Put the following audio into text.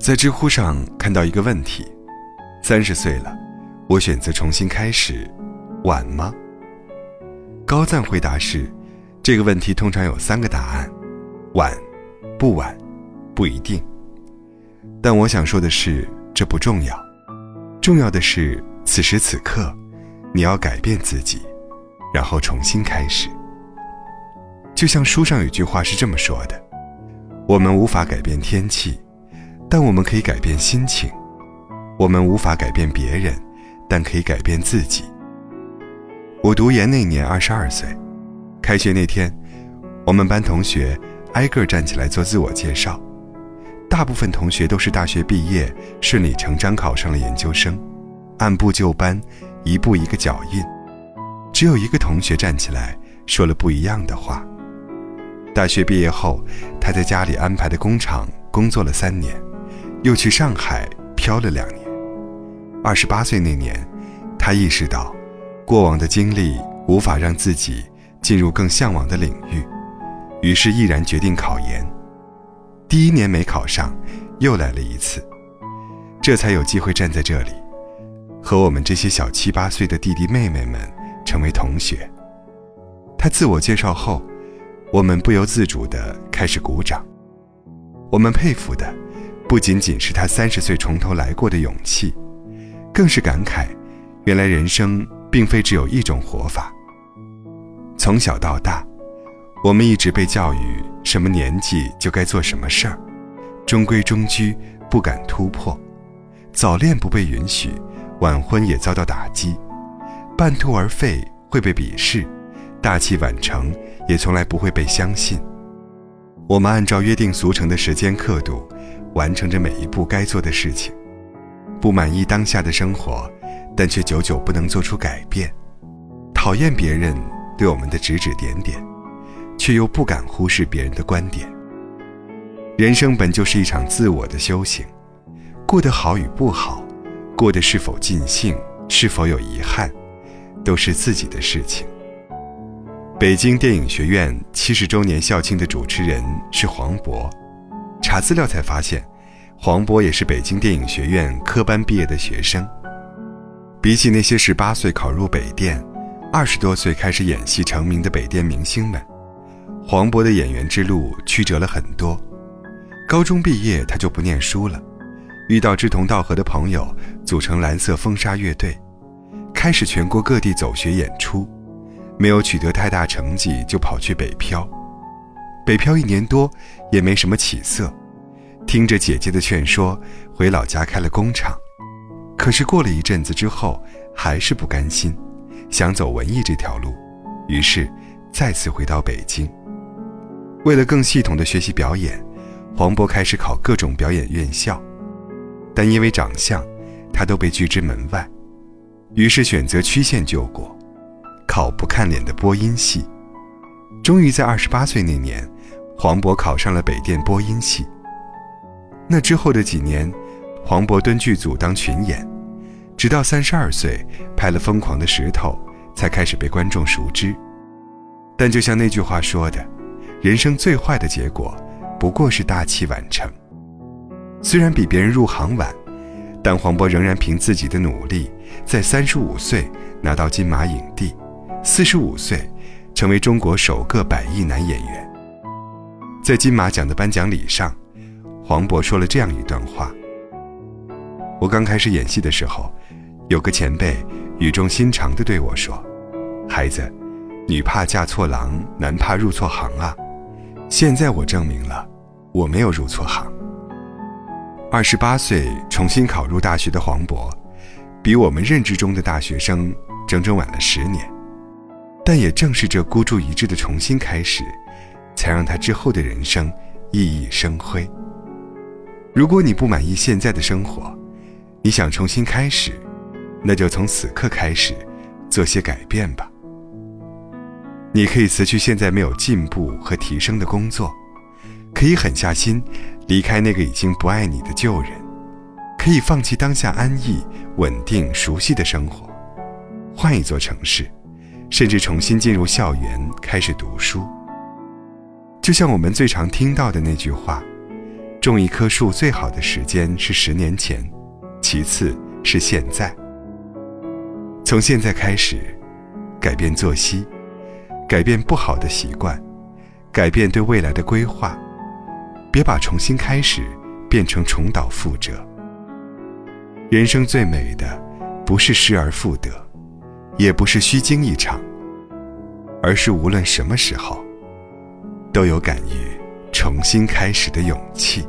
在知乎上看到一个问题：三十岁了，我选择重新开始，晚吗？高赞回答是：这个问题通常有三个答案，晚、不晚、不一定。但我想说的是，这不重要，重要的是此时此刻，你要改变自己，然后重新开始。就像书上有句话是这么说的：我们无法改变天气。但我们可以改变心情，我们无法改变别人，但可以改变自己。我读研那年二十二岁，开学那天，我们班同学挨个站起来做自我介绍，大部分同学都是大学毕业，顺理成章考上了研究生，按部就班，一步一个脚印。只有一个同学站起来说了不一样的话。大学毕业后，他在家里安排的工厂工作了三年。又去上海漂了两年。二十八岁那年，他意识到，过往的经历无法让自己进入更向往的领域，于是毅然决定考研。第一年没考上，又来了一次，这才有机会站在这里，和我们这些小七八岁的弟弟妹妹们成为同学。他自我介绍后，我们不由自主地开始鼓掌。我们佩服的。不仅仅是他三十岁从头来过的勇气，更是感慨，原来人生并非只有一种活法。从小到大，我们一直被教育什么年纪就该做什么事儿，中规中矩，不敢突破，早恋不被允许，晚婚也遭到打击，半途而废会被鄙视，大器晚成也从来不会被相信。我们按照约定俗成的时间刻度。完成着每一步该做的事情，不满意当下的生活，但却久久不能做出改变，讨厌别人对我们的指指点点，却又不敢忽视别人的观点。人生本就是一场自我的修行，过得好与不好，过得是否尽兴，是否有遗憾，都是自己的事情。北京电影学院七十周年校庆的主持人是黄渤。查资料才发现，黄渤也是北京电影学院科班毕业的学生。比起那些十八岁考入北电、二十多岁开始演戏成名的北电明星们，黄渤的演员之路曲折了很多。高中毕业他就不念书了，遇到志同道合的朋友，组成蓝色风沙乐队，开始全国各地走学演出。没有取得太大成绩，就跑去北漂。北漂一年多，也没什么起色。听着姐姐的劝说，回老家开了工厂。可是过了一阵子之后，还是不甘心，想走文艺这条路，于是再次回到北京。为了更系统的学习表演，黄渤开始考各种表演院校，但因为长相，他都被拒之门外，于是选择曲线救国，考不看脸的播音系。终于在二十八岁那年，黄渤考上了北电播音系。那之后的几年，黄渤蹲剧组当群演，直到三十二岁拍了《疯狂的石头》，才开始被观众熟知。但就像那句话说的，人生最坏的结果，不过是大器晚成。虽然比别人入行晚，但黄渤仍然凭自己的努力，在三十五岁拿到金马影帝，四十五岁成为中国首个百亿男演员。在金马奖的颁奖礼上。黄渤说了这样一段话：“我刚开始演戏的时候，有个前辈语重心长地对我说：‘孩子，女怕嫁错郎，男怕入错行啊。’现在我证明了，我没有入错行。二十八岁重新考入大学的黄渤，比我们认知中的大学生整整晚了十年。但也正是这孤注一掷的重新开始，才让他之后的人生熠熠生辉。”如果你不满意现在的生活，你想重新开始，那就从此刻开始做些改变吧。你可以辞去现在没有进步和提升的工作，可以狠下心离开那个已经不爱你的旧人，可以放弃当下安逸、稳定、熟悉的生活，换一座城市，甚至重新进入校园开始读书。就像我们最常听到的那句话。种一棵树最好的时间是十年前，其次是现在。从现在开始，改变作息，改变不好的习惯，改变对未来的规划，别把重新开始变成重蹈覆辙。人生最美的，不是失而复得，也不是虚惊一场，而是无论什么时候，都有敢于重新开始的勇气。